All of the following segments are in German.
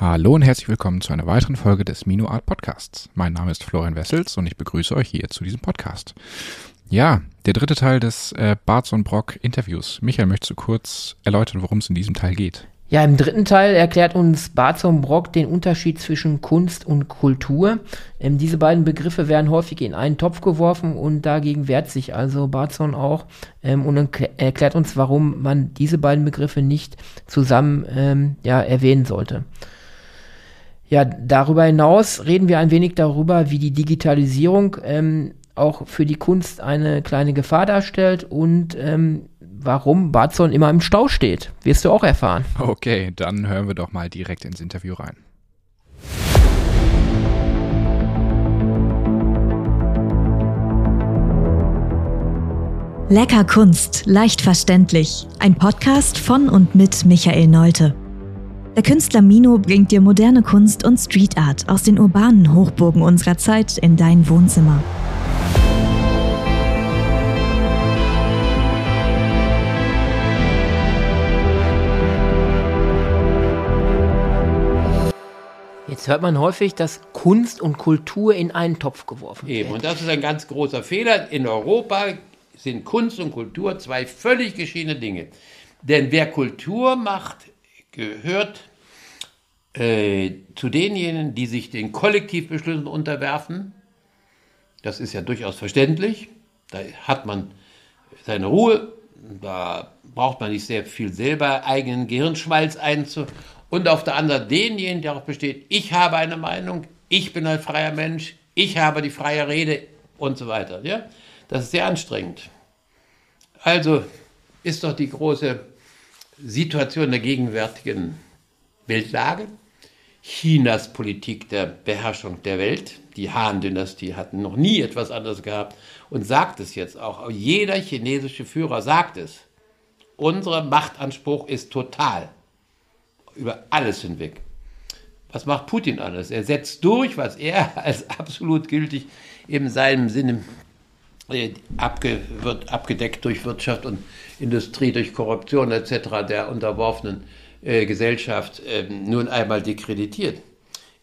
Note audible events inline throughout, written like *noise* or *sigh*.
Hallo und herzlich willkommen zu einer weiteren Folge des Mino Art Podcasts. Mein Name ist Florian Wessels und ich begrüße euch hier zu diesem Podcast. Ja, der dritte Teil des äh, Barz und Brock Interviews. Michael, möchtest du kurz erläutern, worum es in diesem Teil geht? Ja, im dritten Teil erklärt uns Barzon Brock den Unterschied zwischen Kunst und Kultur. Ähm, diese beiden Begriffe werden häufig in einen Topf geworfen und dagegen wehrt sich also Barzon auch ähm, und erklärt uns, warum man diese beiden Begriffe nicht zusammen ähm, ja, erwähnen sollte. Ja, darüber hinaus reden wir ein wenig darüber, wie die Digitalisierung ähm, auch für die Kunst eine kleine Gefahr darstellt und ähm, warum Barzon immer im Stau steht. Wirst du auch erfahren. Okay, dann hören wir doch mal direkt ins Interview rein. Lecker Kunst, leicht verständlich. Ein Podcast von und mit Michael Neute. Der Künstler Mino bringt dir moderne Kunst und Street Art aus den urbanen Hochburgen unserer Zeit in dein Wohnzimmer. Jetzt hört man häufig, dass Kunst und Kultur in einen Topf geworfen werden. Eben, und das ist ein ganz großer Fehler. In Europa sind Kunst und Kultur zwei völlig geschiedene Dinge. Denn wer Kultur macht, gehört äh, zu denjenigen, die sich den Kollektivbeschlüssen unterwerfen. Das ist ja durchaus verständlich. Da hat man seine Ruhe. Da braucht man nicht sehr viel selber eigenen Gehirnschmalz einzu und auf der anderen denjenigen, der auch besteht, ich habe eine Meinung, ich bin ein freier Mensch, ich habe die freie Rede und so weiter. Ja? Das ist sehr anstrengend. Also ist doch die große Situation der gegenwärtigen Weltlage, Chinas Politik der Beherrschung der Welt, die Han-Dynastie hat noch nie etwas anderes gehabt und sagt es jetzt auch. Jeder chinesische Führer sagt es. Unser Machtanspruch ist total über alles hinweg. Was macht Putin anders? Er setzt durch, was er *laughs* als absolut gültig in seinem Sinne äh, abge, wird abgedeckt durch Wirtschaft und Industrie, durch Korruption etc. der unterworfenen äh, Gesellschaft äh, nun einmal dekreditiert.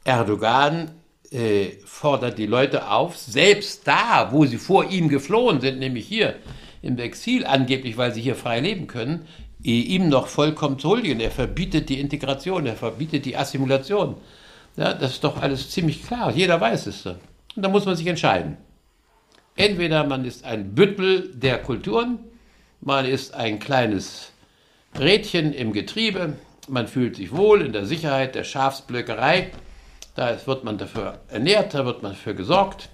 Erdogan äh, fordert die Leute auf, selbst da, wo sie vor ihm geflohen sind, nämlich hier im Exil, angeblich, weil sie hier frei leben können, ihm noch vollkommen zu huldigen. Er verbietet die Integration, er verbietet die Assimilation. Ja, das ist doch alles ziemlich klar. Jeder weiß es. Und da muss man sich entscheiden. Entweder man ist ein Büttel der Kulturen, man ist ein kleines Rädchen im Getriebe, man fühlt sich wohl in der Sicherheit der Schafsblöckerei, da wird man dafür ernährt, da wird man dafür gesorgt,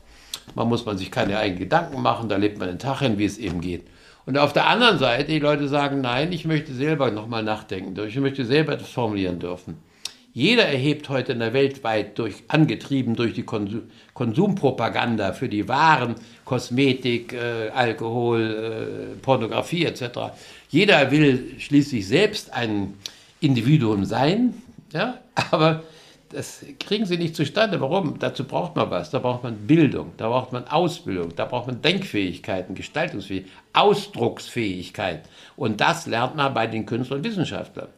man muss man sich keine eigenen Gedanken machen, da lebt man den Tag hin, wie es eben geht. Und auf der anderen Seite, die Leute sagen, nein, ich möchte selber nochmal nachdenken, ich möchte selber etwas formulieren dürfen. Jeder erhebt heute in der Welt weit durch, angetrieben durch die Konsum, Konsumpropaganda für die Waren, Kosmetik, äh, Alkohol, äh, Pornografie etc. Jeder will schließlich selbst ein Individuum sein, ja, *laughs* aber das kriegen sie nicht zustande. Warum? Dazu braucht man was. Da braucht man Bildung, da braucht man Ausbildung, da braucht man Denkfähigkeiten, Gestaltungsfähigkeit, Ausdrucksfähigkeit. Und das lernt man bei den Künstlern und Wissenschaftlern.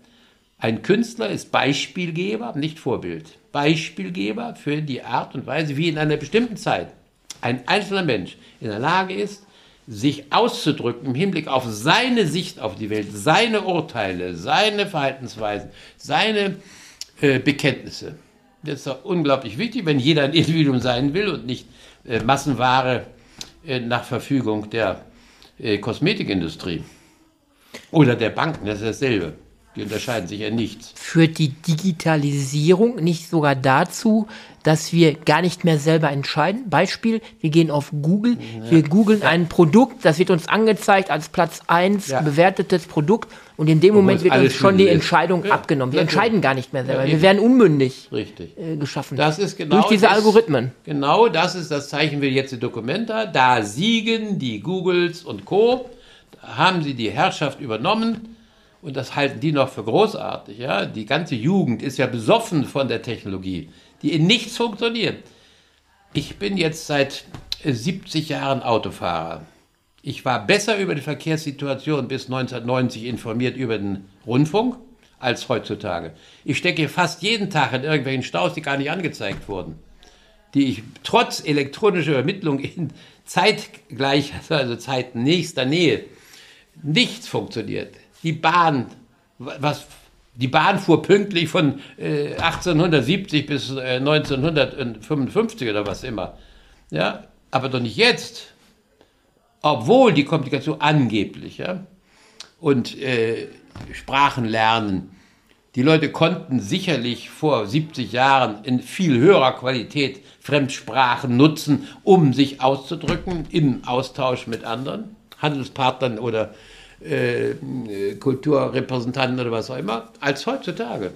Ein Künstler ist Beispielgeber, nicht Vorbild. Beispielgeber für die Art und Weise, wie in einer bestimmten Zeit ein einzelner Mensch in der Lage ist, sich auszudrücken im Hinblick auf seine Sicht auf die Welt, seine Urteile, seine Verhaltensweisen, seine äh, Bekenntnisse. Das ist doch unglaublich wichtig, wenn jeder ein Individuum sein will und nicht äh, Massenware äh, nach Verfügung der äh, Kosmetikindustrie oder der Banken, das ist dasselbe. Die unterscheiden sich ja nichts. Führt die Digitalisierung nicht sogar dazu, dass wir gar nicht mehr selber entscheiden? Beispiel, wir gehen auf Google, ja. wir googeln ja. ein Produkt, das wird uns angezeigt als Platz 1 ja. bewertetes Produkt und in dem Moment wird uns schon die Entscheidung abgenommen. Wir entscheiden gar nicht mehr selber. wir werden unmündig Richtig. Äh, geschaffen. Das ist genau durch diese das, Algorithmen. Genau das ist, das zeichnen wir jetzt in Dokumenta. Da siegen die Googles und Co. Da haben sie die Herrschaft übernommen und das halten die noch für großartig. Ja? Die ganze Jugend ist ja besoffen von der Technologie, die in nichts funktioniert. Ich bin jetzt seit 70 Jahren Autofahrer. Ich war besser über die Verkehrssituation bis 1990 informiert über den Rundfunk als heutzutage. Ich stecke fast jeden Tag in irgendwelchen Staus, die gar nicht angezeigt wurden, die ich trotz elektronischer Übermittlung in zeitgleich, also Zeit nächster Nähe, nichts funktioniert. Die Bahn, was die Bahn fuhr pünktlich von äh, 1870 bis äh, 1955 oder was immer. Ja, aber doch nicht jetzt. Obwohl die Kommunikation angeblich, ja, und äh, Sprachen lernen. Die Leute konnten sicherlich vor 70 Jahren in viel höherer Qualität Fremdsprachen nutzen, um sich auszudrücken im Austausch mit anderen, Handelspartnern oder äh, Kulturrepräsentanten oder was auch immer, als heutzutage.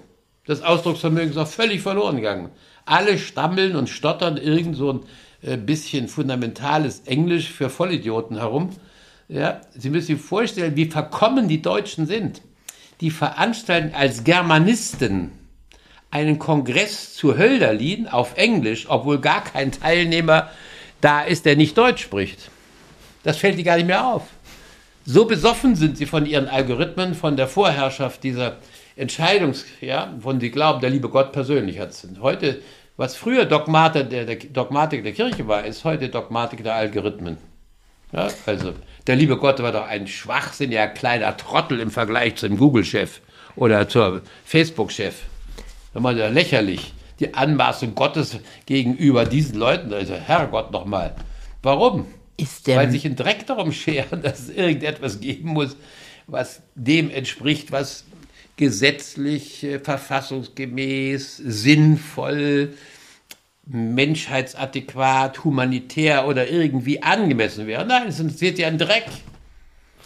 Das Ausdrucksvermögen ist auch völlig verloren gegangen. Alle stammeln und stottern irgend so ein äh, bisschen fundamentales Englisch für Vollidioten herum. Ja, Sie müssen sich vorstellen, wie verkommen die Deutschen sind. Die veranstalten als Germanisten einen Kongress zu Hölderlin auf Englisch, obwohl gar kein Teilnehmer da ist, der nicht Deutsch spricht. Das fällt die gar nicht mehr auf. So besoffen sind sie von ihren Algorithmen, von der Vorherrschaft dieser Entscheidungs, ja, von sie glauben, der liebe Gott persönlich hat es. Heute, was früher Dogmatik der, der, Dogmatik der Kirche war, ist heute Dogmatik der Algorithmen. Ja, also, der liebe Gott war doch ein schwachsinniger kleiner Trottel im Vergleich zum Google-Chef oder zur Facebook-Chef. Das war ja lächerlich. Die Anmaßung Gottes gegenüber diesen Leuten, also Herrgott nochmal. Warum? Ist der. Weil sich ein Dreck darum scheren, *laughs* dass es irgendetwas geben muss, was dem entspricht, was gesetzlich, äh, verfassungsgemäß, sinnvoll, menschheitsadäquat, humanitär oder irgendwie angemessen wäre. Nein, es interessiert ja ein Dreck.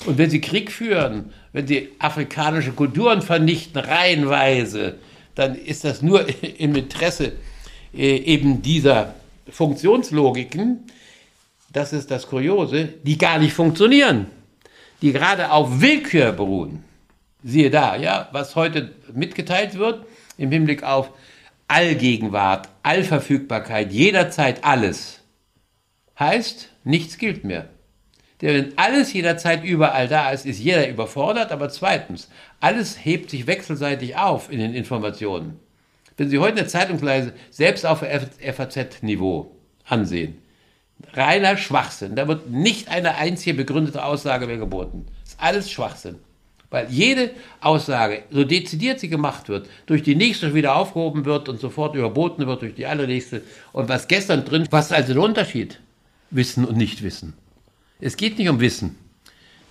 Und wenn sie Krieg führen, wenn sie afrikanische Kulturen vernichten, reihenweise, dann ist das nur *laughs* im Interesse äh, eben dieser Funktionslogiken, das ist das Kuriose, die gar nicht funktionieren, die gerade auf Willkür beruhen. Siehe da, ja, was heute mitgeteilt wird im Hinblick auf Allgegenwart, Allverfügbarkeit, jederzeit alles, heißt, nichts gilt mehr. Denn wenn alles jederzeit überall da ist, ist jeder überfordert, aber zweitens, alles hebt sich wechselseitig auf in den Informationen. Wenn Sie heute eine Zeitungsleise selbst auf FAZ-Niveau ansehen, reiner Schwachsinn. Da wird nicht eine einzige begründete Aussage mehr geboten. Das ist alles Schwachsinn. Weil jede Aussage, so dezidiert sie gemacht wird, durch die nächste wieder aufgehoben wird und sofort überboten wird durch die allernächste. Und was gestern drin, was ist also der Unterschied? Wissen und Nichtwissen. Es geht nicht um Wissen.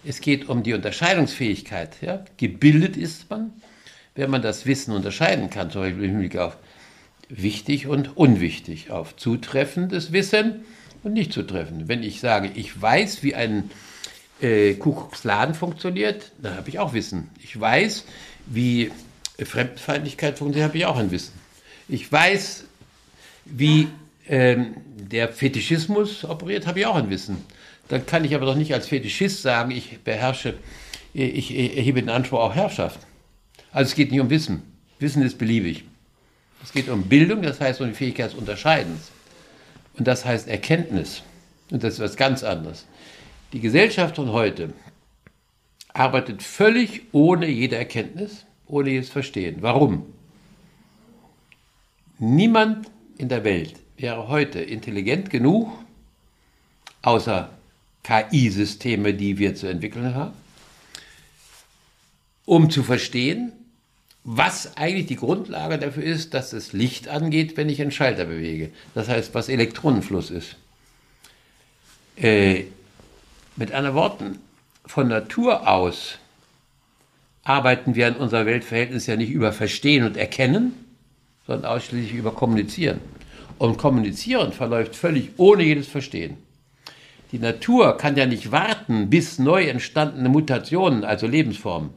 Es geht um die Unterscheidungsfähigkeit. Ja? Gebildet ist man, wenn man das Wissen unterscheiden kann, zum Beispiel im Hinblick auf wichtig und unwichtig, auf zutreffendes Wissen und nicht zu treffen. Wenn ich sage, ich weiß, wie ein äh, Kuckucksladen funktioniert, dann habe ich auch Wissen. Ich weiß, wie Fremdfeindlichkeit funktioniert, habe ich auch ein Wissen. Ich weiß, wie ähm, der Fetischismus operiert, habe ich auch ein Wissen. Dann kann ich aber doch nicht als Fetischist sagen, ich beherrsche, ich erhebe den Anspruch auf Herrschaft. Also es geht nicht um Wissen. Wissen ist beliebig. Es geht um Bildung, das heißt um die Fähigkeit des Unterscheidens. Und das heißt Erkenntnis. Und das ist was ganz anderes. Die Gesellschaft von heute arbeitet völlig ohne jede Erkenntnis, ohne jedes Verstehen. Warum? Niemand in der Welt wäre heute intelligent genug, außer KI-Systeme, die wir zu entwickeln haben, um zu verstehen, was eigentlich die Grundlage dafür ist, dass das Licht angeht, wenn ich einen Schalter bewege. Das heißt, was Elektronenfluss ist. Äh, mit anderen Worten, von Natur aus arbeiten wir an unserer Weltverhältnis ja nicht über Verstehen und Erkennen, sondern ausschließlich über Kommunizieren. Und Kommunizieren verläuft völlig ohne jedes Verstehen. Die Natur kann ja nicht warten, bis neu entstandene Mutationen, also Lebensformen,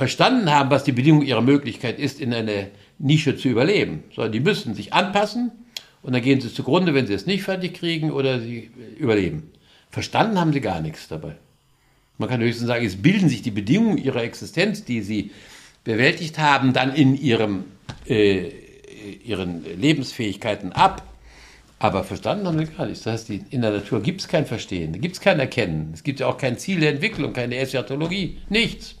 verstanden haben, was die Bedingung ihrer Möglichkeit ist, in einer Nische zu überleben, sondern die müssen sich anpassen und dann gehen sie zugrunde, wenn sie es nicht fertig kriegen oder sie überleben. Verstanden haben sie gar nichts dabei. Man kann höchstens sagen, es bilden sich die Bedingungen ihrer Existenz, die sie bewältigt haben, dann in ihrem, äh, ihren Lebensfähigkeiten ab. Aber verstanden haben sie gar nichts. Das heißt, in der Natur gibt es kein Verstehen, gibt es kein Erkennen. Es gibt ja auch kein Ziel der Entwicklung, keine Eschatologie, nichts.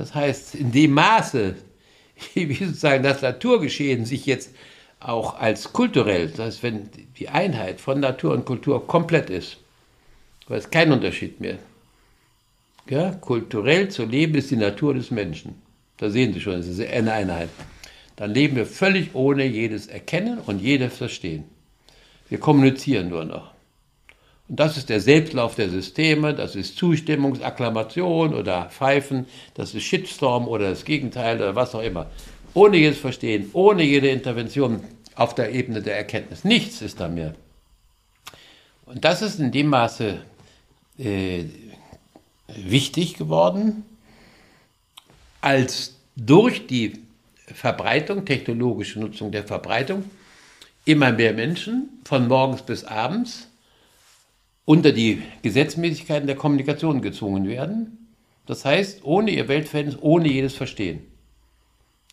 Das heißt, in dem Maße, *laughs* wie sozusagen das Naturgeschehen sich jetzt auch als kulturell, das heißt, wenn die Einheit von Natur und Kultur komplett ist, weil es keinen Unterschied mehr. Ja, kulturell zu leben ist die Natur des Menschen. Da sehen Sie schon, es ist eine Einheit. Dann leben wir völlig ohne jedes Erkennen und jedes Verstehen. Wir kommunizieren nur noch. Und das ist der Selbstlauf der Systeme, das ist Zustimmungsaklamation oder Pfeifen, das ist Shitstorm oder das Gegenteil oder was auch immer. Ohne jedes Verstehen, ohne jede Intervention auf der Ebene der Erkenntnis. Nichts ist da mehr. Und das ist in dem Maße äh, wichtig geworden, als durch die Verbreitung, technologische Nutzung der Verbreitung, immer mehr Menschen von morgens bis abends unter die Gesetzmäßigkeiten der Kommunikation gezwungen werden. Das heißt, ohne ihr Weltverhältnis, ohne jedes Verstehen.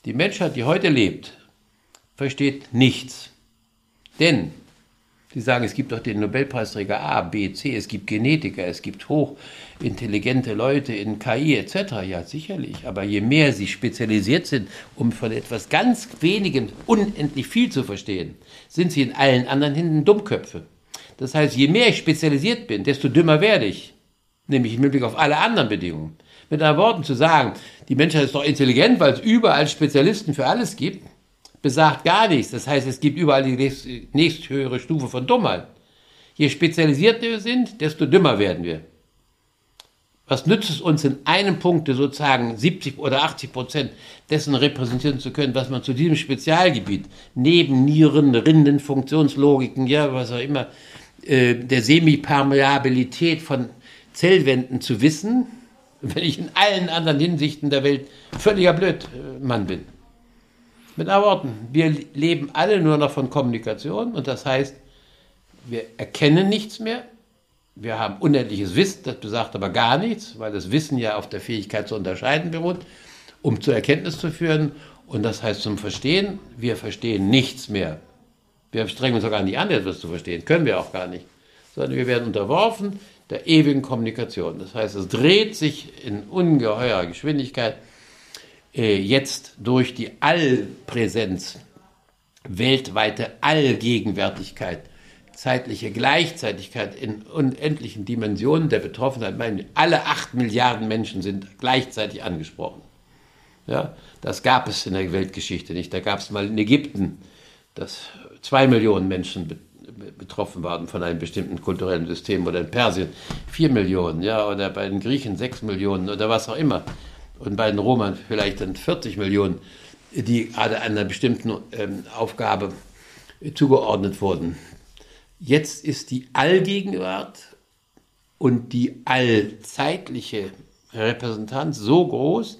Die Menschheit, die heute lebt, versteht nichts. Denn Sie sagen, es gibt doch den Nobelpreisträger A, B, C, es gibt Genetiker, es gibt hochintelligente Leute in KI etc. Ja, sicherlich. Aber je mehr sie spezialisiert sind, um von etwas ganz wenigem unendlich viel zu verstehen, sind sie in allen anderen Händen Dummköpfe. Das heißt, je mehr ich spezialisiert bin, desto dümmer werde ich. Nämlich im Hinblick auf alle anderen Bedingungen. Mit anderen Worten zu sagen, die Menschheit ist doch intelligent, weil es überall Spezialisten für alles gibt, besagt gar nichts. Das heißt, es gibt überall die nächsthöhere Stufe von Dummheit. Je spezialisierter wir sind, desto dümmer werden wir. Was nützt es uns in einem Punkt sozusagen 70 oder 80 Prozent dessen repräsentieren zu können, was man zu diesem Spezialgebiet neben Nieren, Rinden, Funktionslogiken, ja, was auch immer, äh, der Semipermeabilität von Zellwänden zu wissen, *laughs* wenn ich in allen anderen Hinsichten der Welt völliger Blödmann bin. Mit anderen Worten, wir leben alle nur noch von Kommunikation und das heißt, wir erkennen nichts mehr. Wir haben unendliches Wissen, das besagt aber gar nichts, weil das Wissen ja auf der Fähigkeit zu unterscheiden beruht, um zur Erkenntnis zu führen. Und das heißt zum Verstehen, wir verstehen nichts mehr. Wir strengen uns auch gar nicht an, etwas zu verstehen, können wir auch gar nicht, sondern wir werden unterworfen der ewigen Kommunikation. Das heißt, es dreht sich in ungeheurer Geschwindigkeit äh, jetzt durch die Allpräsenz, weltweite Allgegenwärtigkeit, zeitliche Gleichzeitigkeit in unendlichen Dimensionen der Betroffenheit, meine, alle acht Milliarden Menschen sind gleichzeitig angesprochen. Ja, das gab es in der Weltgeschichte nicht. Da gab es mal in Ägypten, dass zwei Millionen Menschen betroffen waren von einem bestimmten kulturellen System oder in Persien vier Millionen, ja, oder bei den Griechen sechs Millionen oder was auch immer und bei den Roma vielleicht dann 40 Millionen, die gerade einer bestimmten ähm, Aufgabe zugeordnet wurden. Jetzt ist die Allgegenwart und die allzeitliche Repräsentanz so groß,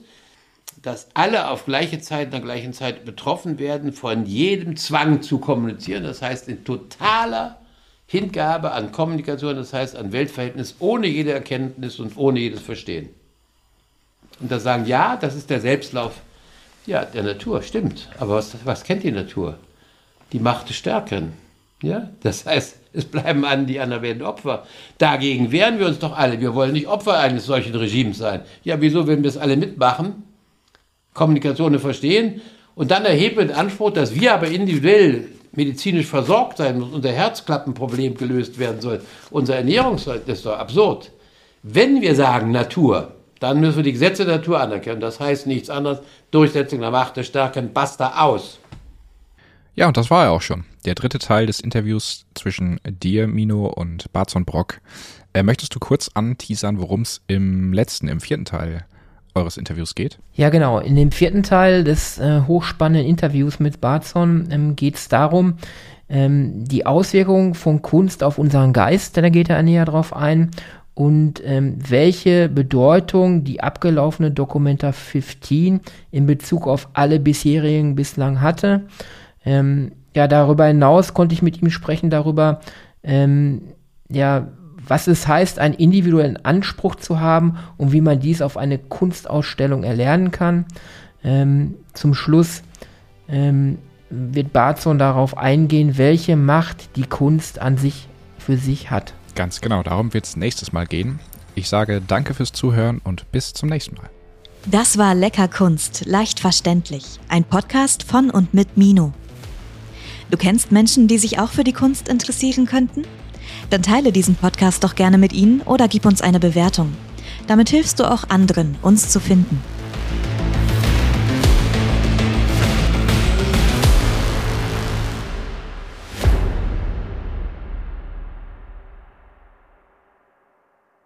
dass alle auf gleiche Zeit in der gleichen Zeit betroffen werden von jedem Zwang zu kommunizieren. Das heißt, in totaler Hingabe an Kommunikation, das heißt an Weltverhältnis, ohne jede Erkenntnis und ohne jedes Verstehen. Und da sagen, ja, das ist der Selbstlauf ja, der Natur, stimmt. Aber was, was kennt die Natur? Die Macht des Stärkeren. Ja? Das heißt, es bleiben an, die anderen werden Opfer. Dagegen wehren wir uns doch alle. Wir wollen nicht Opfer eines solchen Regimes sein. Ja, wieso, wenn wir es alle mitmachen, Kommunikation verstehen und dann erheben den Anspruch, dass wir aber individuell medizinisch versorgt sein und unser Herzklappenproblem gelöst werden soll, unser Ernährungs, das ist doch absurd. Wenn wir sagen Natur, dann müssen wir die Gesetze der Natur anerkennen. Das heißt nichts anderes. Durchsetzung der Macht der Stärken, basta aus. Ja, und das war ja auch schon. Der dritte Teil des Interviews zwischen dir, Mino, und Barzon Brock. Äh, möchtest du kurz anteasern, worum es im letzten, im vierten Teil eures Interviews geht? Ja, genau. In dem vierten Teil des äh, hochspannenden Interviews mit Barzon ähm, geht es darum, ähm, die Auswirkungen von Kunst auf unseren Geist, da geht er näher drauf ein, und ähm, welche Bedeutung die abgelaufene Documenta 15 in Bezug auf alle bisherigen bislang hatte. Ähm, ja, darüber hinaus konnte ich mit ihm sprechen darüber, ähm, ja, was es heißt, einen individuellen Anspruch zu haben und wie man dies auf eine Kunstausstellung erlernen kann. Ähm, zum Schluss ähm, wird Barzon darauf eingehen, welche Macht die Kunst an sich für sich hat. Ganz genau, darum wird es nächstes Mal gehen. Ich sage danke fürs Zuhören und bis zum nächsten Mal. Das war Lecker Kunst, leicht verständlich. Ein Podcast von und mit Mino. Du kennst Menschen, die sich auch für die Kunst interessieren könnten? Dann teile diesen Podcast doch gerne mit ihnen oder gib uns eine Bewertung. Damit hilfst du auch anderen, uns zu finden.